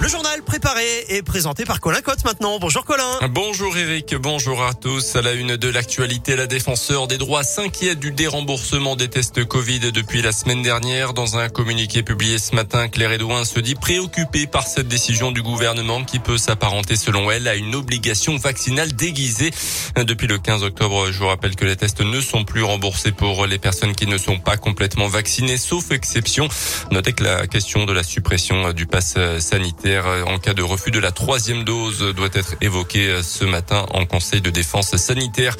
Le journal préparé et présenté par Colin Cotte maintenant. Bonjour Colin. Bonjour Eric, bonjour à tous. À la une de l'actualité, la défenseur des droits s'inquiète du déremboursement des tests Covid depuis la semaine dernière. Dans un communiqué publié ce matin, Claire Edouin se dit préoccupée par cette décision du gouvernement qui peut s'apparenter selon elle à une obligation vaccinale déguisée. Depuis le 15 octobre, je vous rappelle que les tests ne sont plus remboursés pour les personnes qui ne sont pas complètement vaccinées, sauf exception. Notez que la question de la suppression du pass sanitaire en cas de refus de la troisième dose doit être évoqué ce matin en Conseil de défense sanitaire,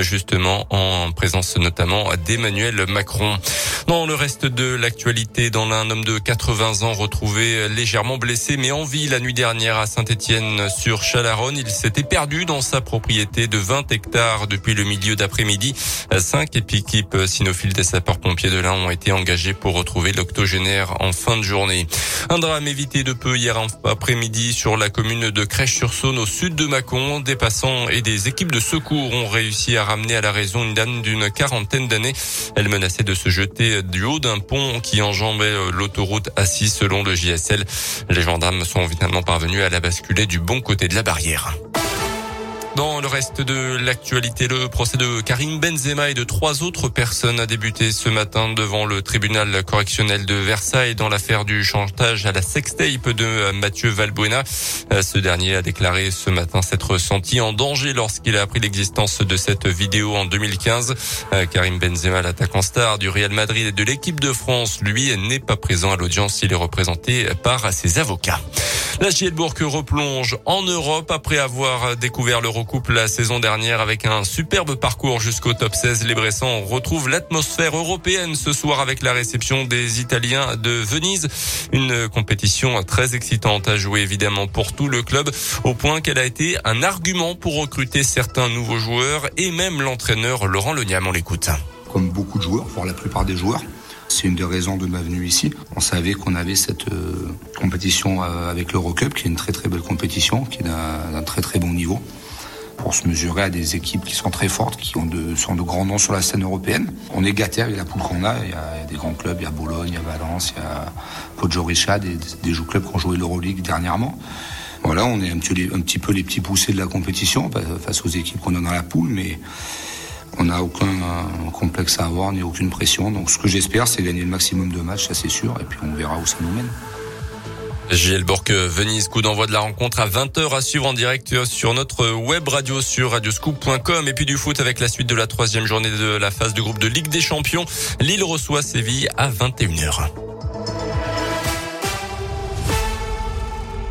justement en présence notamment d'Emmanuel Macron. Dans le reste de l'actualité, dans un homme de 80 ans retrouvé légèrement blessé mais en vie la nuit dernière à Saint-Étienne sur Chalaronne, il s'était perdu dans sa propriété de 20 hectares depuis le milieu d'après-midi. Cinq équipes sinophiles des sapeurs-pompiers de l'Ain ont été engagées pour retrouver l'octogénaire en fin de journée. Un drame évité de peu hier après-midi sur la commune de Crèche-sur-Saône au sud de Mâcon. Des passants et des équipes de secours ont réussi à ramener à la raison une dame d'une quarantaine d'années. Elle menaçait de se jeter du haut d'un pont qui enjambait l'autoroute A6 selon le JSL. Les gendarmes sont finalement parvenus à la basculer du bon côté de la barrière. Dans le reste de l'actualité, le procès de Karim Benzema et de trois autres personnes a débuté ce matin devant le tribunal correctionnel de Versailles dans l'affaire du chantage à la sextape de Mathieu Valbuena. Ce dernier a déclaré ce matin s'être senti en danger lorsqu'il a appris l'existence de cette vidéo en 2015. Karim Benzema, l'attaquant star du Real Madrid et de l'équipe de France, lui n'est pas présent à l'audience. Il est représenté par ses avocats. La Gielbourg replonge en Europe après avoir découvert l'Eurocoupe la saison dernière avec un superbe parcours jusqu'au top 16. Les Bressans retrouvent l'atmosphère européenne ce soir avec la réception des Italiens de Venise. Une compétition très excitante à jouer évidemment pour tout le club au point qu'elle a été un argument pour recruter certains nouveaux joueurs et même l'entraîneur Laurent Leniam. On l'écoute. Comme beaucoup de joueurs, pour la plupart des joueurs, c'est une des raisons de ma venue ici. On savait qu'on avait cette euh, compétition euh, avec l'Eurocup, qui est une très belle compétition, qui est d'un très très bon niveau, pour se mesurer à des équipes qui sont très fortes, qui sont de grands noms sur la scène européenne. On est gâté avec la poule qu'on a. Il y, a, des grands clubs, il y a Bologne, il y a Valence, il y a Podgorica, des, des, des clubs qui ont joué l'Euroleague dernièrement. Voilà, on est un petit, un petit peu les petits poussés de la compétition face aux équipes qu'on a dans la poule, mais on n'a aucun complexe à avoir ni aucune pression. Donc ce que j'espère, c'est gagner le maximum de matchs, ça c'est sûr, et puis on verra où ça nous mène. JL Bourque Venise, coup d'envoi de la rencontre à 20h à suivre en direct sur notre web radio sur radioscoop.com et puis du foot avec la suite de la troisième journée de la phase de groupe de Ligue des Champions. Lille reçoit Séville à 21h.